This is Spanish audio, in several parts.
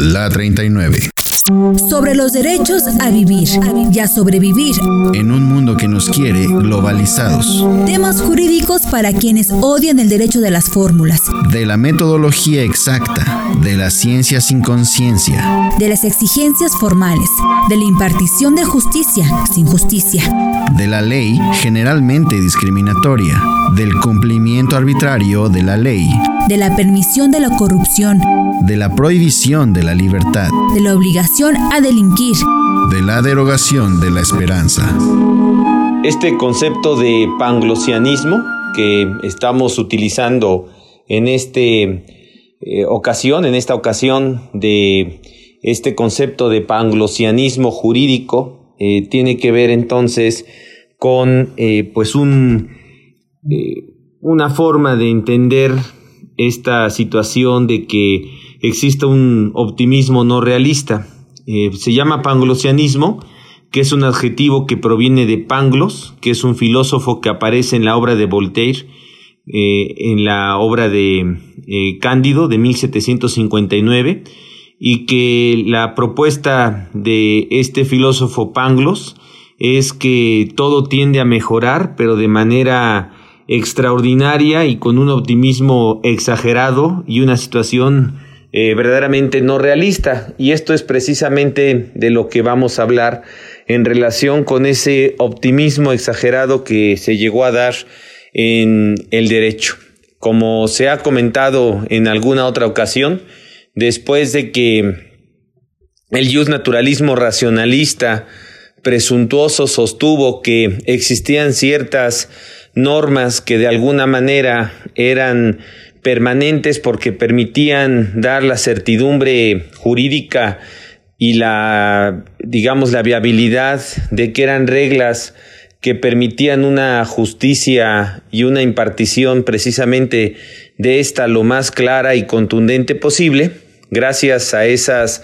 La 39 sobre los derechos a vivir y a sobrevivir en un mundo que nos quiere globalizados. Temas jurídicos para quienes odian el derecho de las fórmulas. De la metodología exacta, de la ciencia sin conciencia. De las exigencias formales, de la impartición de justicia sin justicia. De la ley generalmente discriminatoria, del cumplimiento arbitrario de la ley. De la permisión de la corrupción. De la prohibición de la libertad. De la obligación a delinquir. De la derogación de la esperanza. Este concepto de panglosianismo que estamos utilizando en esta eh, ocasión, en esta ocasión de este concepto de panglosianismo jurídico, eh, tiene que ver entonces con eh, pues un, una forma de entender esta situación de que exista un optimismo no realista. Se llama panglosianismo, que es un adjetivo que proviene de Pangloss, que es un filósofo que aparece en la obra de Voltaire, eh, en la obra de eh, Cándido de 1759, y que la propuesta de este filósofo Pangloss es que todo tiende a mejorar, pero de manera extraordinaria y con un optimismo exagerado y una situación eh, verdaderamente no realista. Y esto es precisamente de lo que vamos a hablar en relación con ese optimismo exagerado que se llegó a dar en el derecho. Como se ha comentado en alguna otra ocasión, después de que el naturalismo racionalista presuntuoso sostuvo que existían ciertas normas que de alguna manera eran permanentes porque permitían dar la certidumbre jurídica y la, digamos, la viabilidad de que eran reglas que permitían una justicia y una impartición precisamente de esta lo más clara y contundente posible, gracias a esas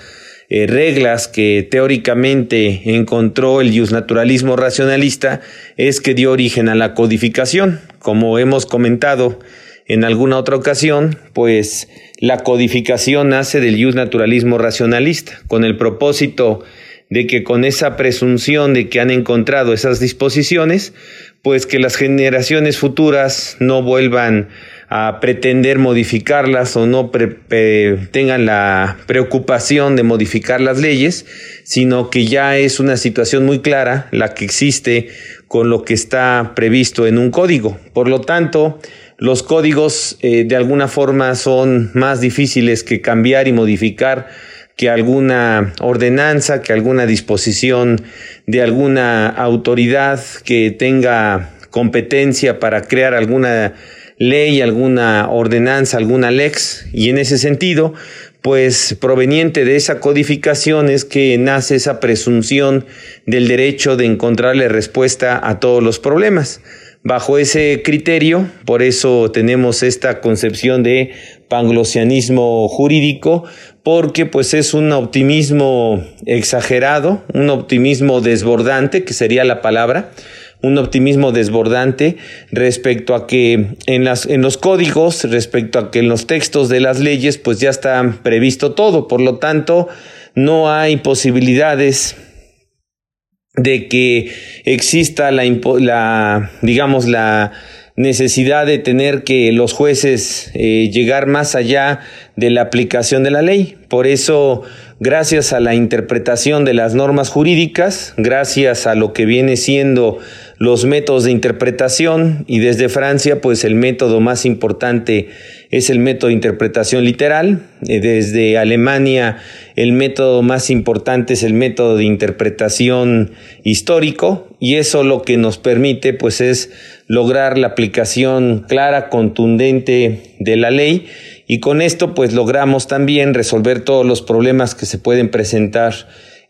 eh, reglas que teóricamente encontró el naturalismo racionalista, es que dio origen a la codificación. Como hemos comentado, en alguna otra ocasión, pues la codificación nace del naturalismo racionalista, con el propósito de que con esa presunción de que han encontrado esas disposiciones, pues que las generaciones futuras no vuelvan a pretender modificarlas o no tengan la preocupación de modificar las leyes, sino que ya es una situación muy clara la que existe con lo que está previsto en un código. Por lo tanto, los códigos eh, de alguna forma son más difíciles que cambiar y modificar que alguna ordenanza, que alguna disposición de alguna autoridad que tenga competencia para crear alguna ley, alguna ordenanza, alguna lex. Y en ese sentido, pues proveniente de esa codificación es que nace esa presunción del derecho de encontrarle respuesta a todos los problemas. Bajo ese criterio, por eso tenemos esta concepción de panglosianismo jurídico, porque pues es un optimismo exagerado, un optimismo desbordante, que sería la palabra, un optimismo desbordante respecto a que en, las, en los códigos, respecto a que en los textos de las leyes, pues ya está previsto todo. Por lo tanto, no hay posibilidades de que exista la, la digamos, la necesidad de tener que los jueces eh, llegar más allá de la aplicación de la ley. Por eso, gracias a la interpretación de las normas jurídicas, gracias a lo que viene siendo los métodos de interpretación y desde Francia, pues el método más importante es el método de interpretación literal. Eh, desde Alemania, el método más importante es el método de interpretación histórico y eso lo que nos permite, pues, es lograr la aplicación clara, contundente de la ley y con esto, pues, logramos también resolver todos los problemas que se pueden presentar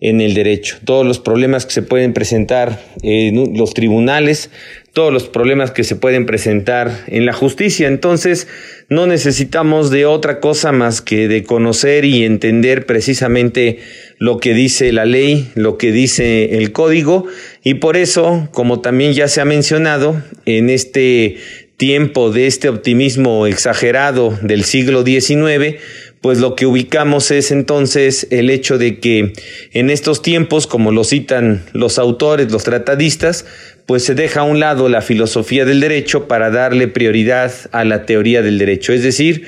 en el derecho, todos los problemas que se pueden presentar en los tribunales, todos los problemas que se pueden presentar en la justicia. Entonces, no necesitamos de otra cosa más que de conocer y entender precisamente lo que dice la ley, lo que dice el código, y por eso, como también ya se ha mencionado, en este tiempo de este optimismo exagerado del siglo XIX, pues lo que ubicamos es entonces el hecho de que en estos tiempos, como lo citan los autores, los tratadistas, pues se deja a un lado la filosofía del derecho para darle prioridad a la teoría del derecho. Es decir,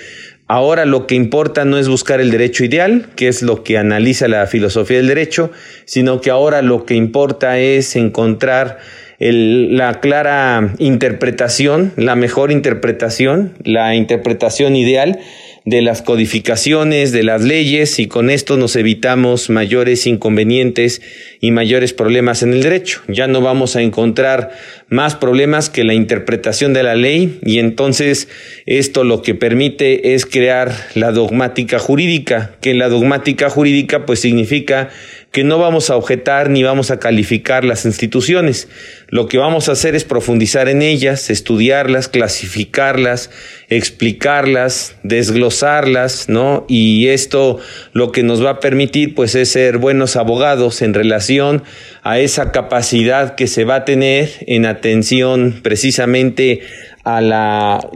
Ahora lo que importa no es buscar el derecho ideal, que es lo que analiza la filosofía del derecho, sino que ahora lo que importa es encontrar la clara interpretación, la mejor interpretación, la interpretación ideal de las codificaciones, de las leyes, y con esto nos evitamos mayores inconvenientes y mayores problemas en el derecho. Ya no vamos a encontrar más problemas que la interpretación de la ley, y entonces esto lo que permite es crear la dogmática jurídica, que la dogmática jurídica pues significa que no vamos a objetar ni vamos a calificar las instituciones. Lo que vamos a hacer es profundizar en ellas, estudiarlas, clasificarlas, explicarlas, desglosarlas, ¿no? Y esto lo que nos va a permitir pues es ser buenos abogados en relación a esa capacidad que se va a tener en atención precisamente a la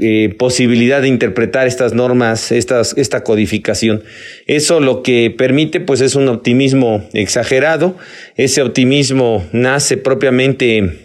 eh, posibilidad de interpretar estas normas, estas, esta codificación. Eso lo que permite pues es un optimismo exagerado. Ese optimismo nace propiamente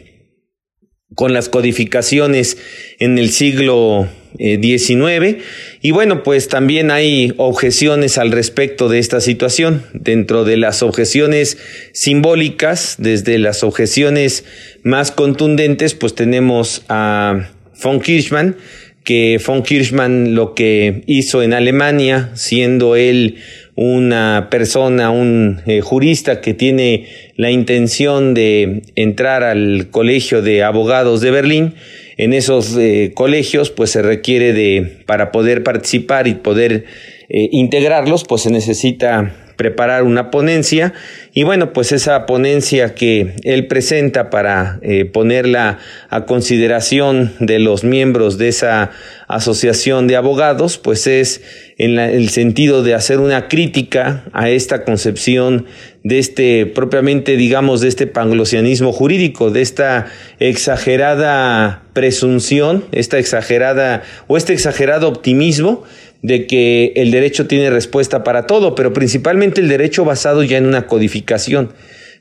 con las codificaciones en el siglo XIX eh, y bueno pues también hay objeciones al respecto de esta situación dentro de las objeciones simbólicas desde las objeciones más contundentes pues tenemos a von Kirchmann, que von Kirchmann lo que hizo en Alemania, siendo él una persona, un eh, jurista que tiene la intención de entrar al colegio de abogados de Berlín, en esos eh, colegios pues se requiere de, para poder participar y poder eh, integrarlos, pues se necesita preparar una ponencia. Y bueno, pues esa ponencia que él presenta para eh, ponerla a consideración de los miembros de esa asociación de abogados, pues es en el sentido de hacer una crítica a esta concepción de este, propiamente digamos, de este panglosianismo jurídico, de esta exagerada presunción, esta exagerada o este exagerado optimismo de que el derecho tiene respuesta para todo, pero principalmente el derecho basado ya en una codificación.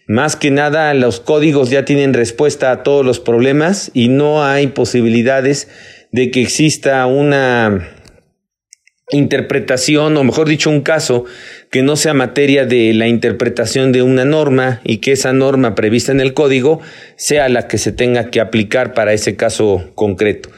Más que nada, los códigos ya tienen respuesta a todos los problemas y no hay posibilidades de que exista una interpretación, o mejor dicho, un caso que no sea materia de la interpretación de una norma y que esa norma prevista en el código sea la que se tenga que aplicar para ese caso concreto.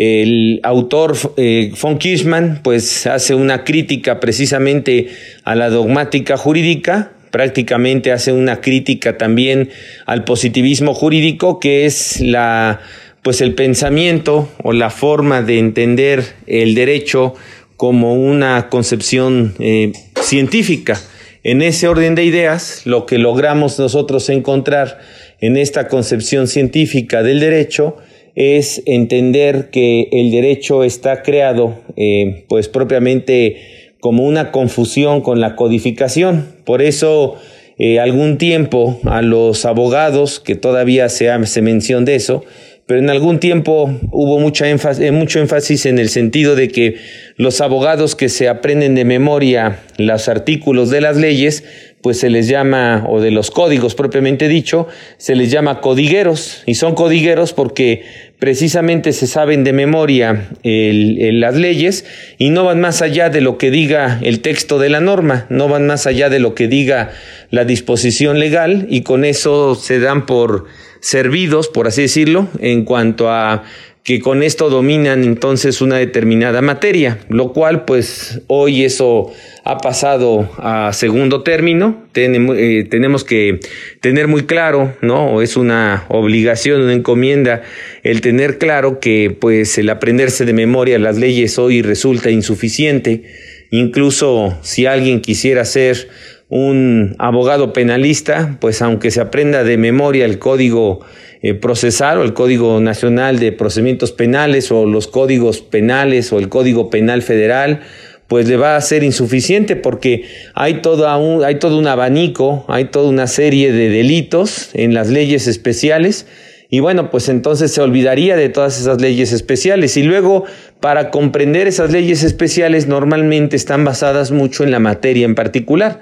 El autor eh, von Kirchmann pues hace una crítica precisamente a la dogmática jurídica, prácticamente hace una crítica también al positivismo jurídico, que es la pues el pensamiento o la forma de entender el derecho como una concepción eh, científica. En ese orden de ideas, lo que logramos nosotros encontrar en esta concepción científica del derecho es entender que el derecho está creado eh, pues propiamente como una confusión con la codificación. Por eso eh, algún tiempo a los abogados, que todavía se hace mención de eso, pero en algún tiempo hubo mucha eh, mucho énfasis en el sentido de que los abogados que se aprenden de memoria los artículos de las leyes, pues se les llama, o de los códigos propiamente dicho, se les llama codigueros, y son codigueros porque precisamente se saben de memoria las leyes y no van más allá de lo que diga el texto de la norma, no van más allá de lo que diga la disposición legal y con eso se dan por servidos, por así decirlo, en cuanto a que con esto dominan entonces una determinada materia, lo cual pues hoy eso ha pasado a segundo término, eh, tenemos que tener muy claro, ¿no? Es una obligación, una encomienda el tener claro que pues el aprenderse de memoria las leyes hoy resulta insuficiente, incluso si alguien quisiera ser un abogado penalista, pues aunque se aprenda de memoria el código eh, procesal o el Código Nacional de Procedimientos Penales o los códigos penales o el Código Penal Federal, pues le va a ser insuficiente porque hay, todo un, hay todo un abanico, hay toda una serie de delitos en las leyes especiales y bueno, pues entonces se olvidaría de todas esas leyes especiales. Y luego, para comprender esas leyes especiales, normalmente están basadas mucho en la materia en particular.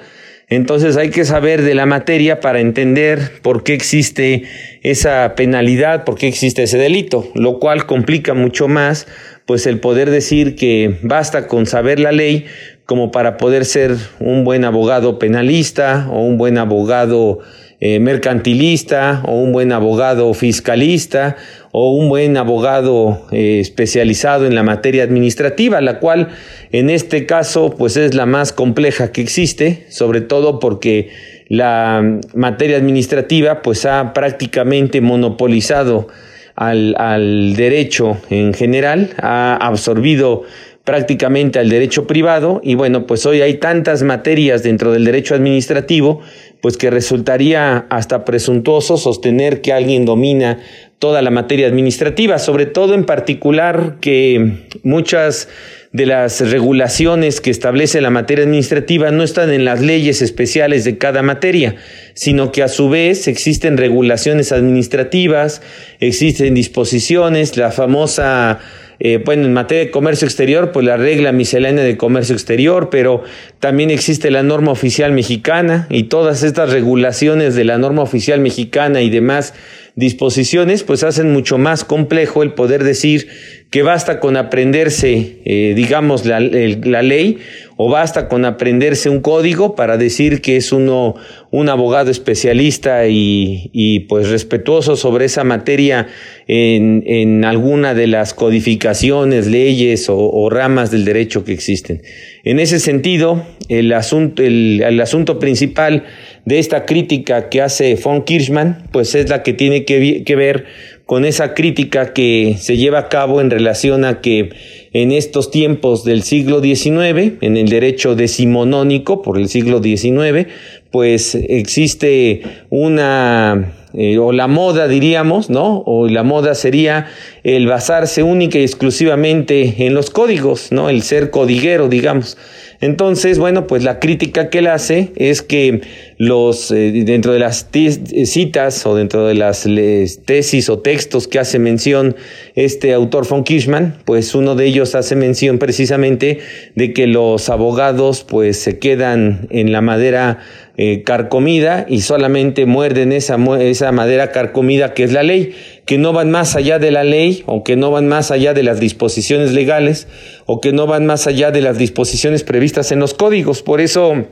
Entonces hay que saber de la materia para entender por qué existe esa penalidad, por qué existe ese delito, lo cual complica mucho más pues el poder decir que basta con saber la ley como para poder ser un buen abogado penalista o un buen abogado eh, mercantilista o un buen abogado fiscalista o un buen abogado eh, especializado en la materia administrativa, la cual en este caso pues es la más compleja que existe, sobre todo porque la materia administrativa pues ha prácticamente monopolizado al, al derecho en general, ha absorbido prácticamente al derecho privado y bueno, pues hoy hay tantas materias dentro del derecho administrativo, pues que resultaría hasta presuntuoso sostener que alguien domina toda la materia administrativa, sobre todo en particular que muchas de las regulaciones que establece la materia administrativa no están en las leyes especiales de cada materia, sino que a su vez existen regulaciones administrativas, existen disposiciones, la famosa eh, bueno, en materia de comercio exterior, pues la regla miscelánea de comercio exterior, pero también existe la norma oficial mexicana y todas estas regulaciones de la norma oficial mexicana y demás disposiciones, pues hacen mucho más complejo el poder decir que basta con aprenderse, eh, digamos, la, la, ley o basta con aprenderse un código para decir que es uno un abogado especialista y, y pues respetuoso sobre esa materia en, en alguna de las codificaciones, leyes o, o, ramas del derecho que existen. En ese sentido, el asunto, el, el asunto principal de esta crítica que hace von Kirchmann, pues es la que tiene que, que ver con esa crítica que se lleva a cabo en relación a que en estos tiempos del siglo XIX, en el derecho decimonónico por el siglo XIX, pues existe una, eh, o la moda diríamos, ¿no? O la moda sería el basarse única y exclusivamente en los códigos, ¿no? El ser codiguero, digamos. Entonces, bueno, pues la crítica que él hace es que los eh, dentro de las citas o dentro de las tesis o textos que hace mención este autor von Kirchmann, pues uno de ellos hace mención precisamente de que los abogados pues se quedan en la madera eh, carcomida y solamente muerden esa, esa madera carcomida que es la ley, que no van más allá de la ley o que no van más allá de las disposiciones legales o que no van más allá de las disposiciones previstas en los códigos. Por eso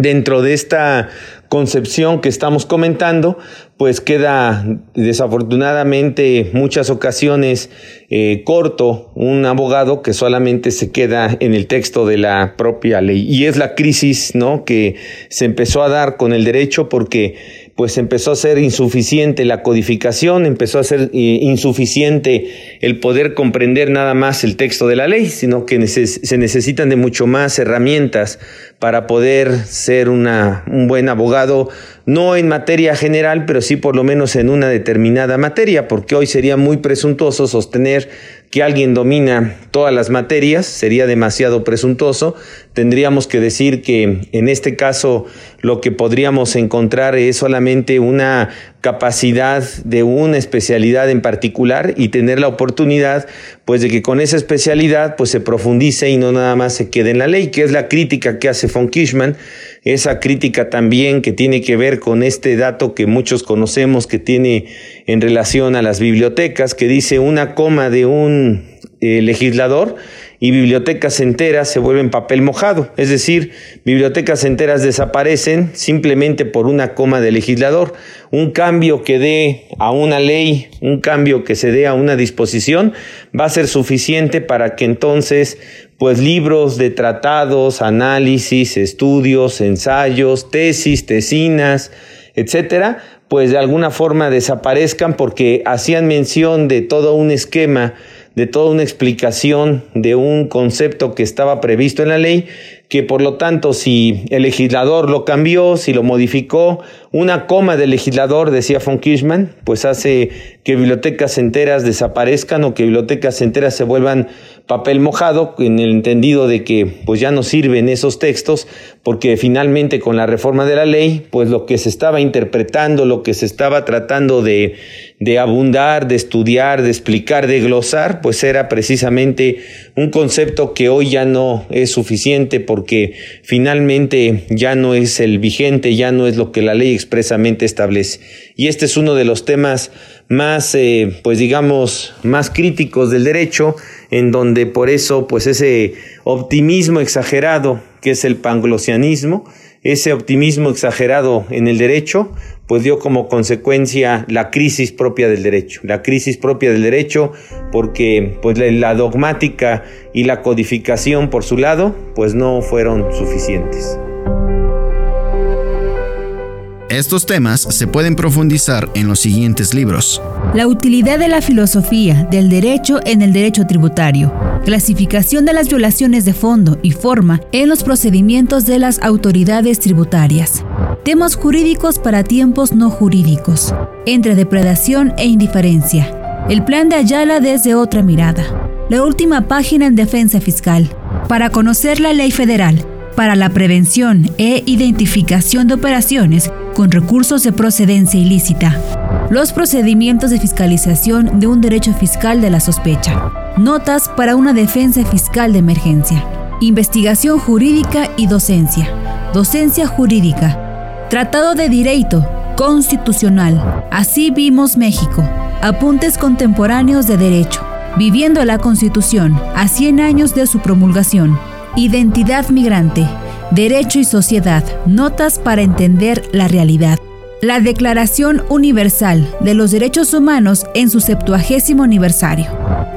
dentro de esta concepción que estamos comentando, pues queda desafortunadamente muchas ocasiones eh, corto un abogado que solamente se queda en el texto de la propia ley. Y es la crisis ¿no? que se empezó a dar con el derecho porque pues empezó a ser insuficiente la codificación, empezó a ser eh, insuficiente el poder comprender nada más el texto de la ley, sino que se necesitan de mucho más herramientas para poder ser una, un buen abogado, no en materia general, pero sí por lo menos en una determinada materia, porque hoy sería muy presuntuoso sostener que alguien domina todas las materias, sería demasiado presuntuoso. Tendríamos que decir que en este caso lo que podríamos encontrar es solamente una capacidad de una especialidad en particular y tener la oportunidad pues de que con esa especialidad pues se profundice y no nada más se quede en la ley, que es la crítica que hace von Kishman, esa crítica también que tiene que ver con este dato que muchos conocemos que tiene en relación a las bibliotecas, que dice una coma de un eh, legislador y bibliotecas enteras se vuelven papel mojado, es decir, bibliotecas enteras desaparecen simplemente por una coma de legislador. Un cambio que dé a una ley, un cambio que se dé a una disposición, va a ser suficiente para que entonces pues libros de tratados, análisis, estudios, ensayos, tesis, tesinas, etcétera, pues de alguna forma desaparezcan porque hacían mención de todo un esquema de toda una explicación de un concepto que estaba previsto en la ley que por lo tanto si el legislador lo cambió, si lo modificó, una coma del legislador, decía von Kirchmann, pues hace que bibliotecas enteras desaparezcan o que bibliotecas enteras se vuelvan papel mojado, en el entendido de que pues ya no sirven esos textos, porque finalmente con la reforma de la ley, pues lo que se estaba interpretando, lo que se estaba tratando de, de abundar, de estudiar, de explicar, de glosar, pues era precisamente un concepto que hoy ya no es suficiente porque finalmente ya no es el vigente, ya no es lo que la ley expresamente establece. Y este es uno de los temas más, eh, pues digamos, más críticos del derecho, en donde por eso, pues ese optimismo exagerado que es el panglosianismo, ese optimismo exagerado en el derecho, pues dio como consecuencia la crisis propia del derecho, la crisis propia del derecho, porque pues la dogmática y la codificación por su lado, pues no fueron suficientes. Estos temas se pueden profundizar en los siguientes libros. La utilidad de la filosofía del derecho en el derecho tributario. Clasificación de las violaciones de fondo y forma en los procedimientos de las autoridades tributarias. Temas jurídicos para tiempos no jurídicos. Entre depredación e indiferencia. El plan de Ayala desde otra mirada. La última página en defensa fiscal. Para conocer la ley federal para la prevención e identificación de operaciones con recursos de procedencia ilícita. Los procedimientos de fiscalización de un derecho fiscal de la sospecha. Notas para una defensa fiscal de emergencia. Investigación jurídica y docencia. Docencia jurídica. Tratado de Derecho Constitucional. Así vimos México. Apuntes contemporáneos de derecho. Viviendo la Constitución a 100 años de su promulgación. Identidad migrante, Derecho y Sociedad, Notas para entender la realidad. La Declaración Universal de los Derechos Humanos en su septuagésimo aniversario.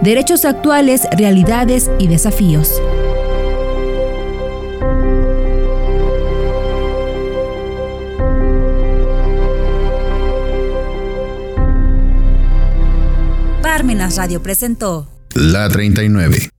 Derechos actuales, realidades y desafíos. Parmenas Radio presentó La 39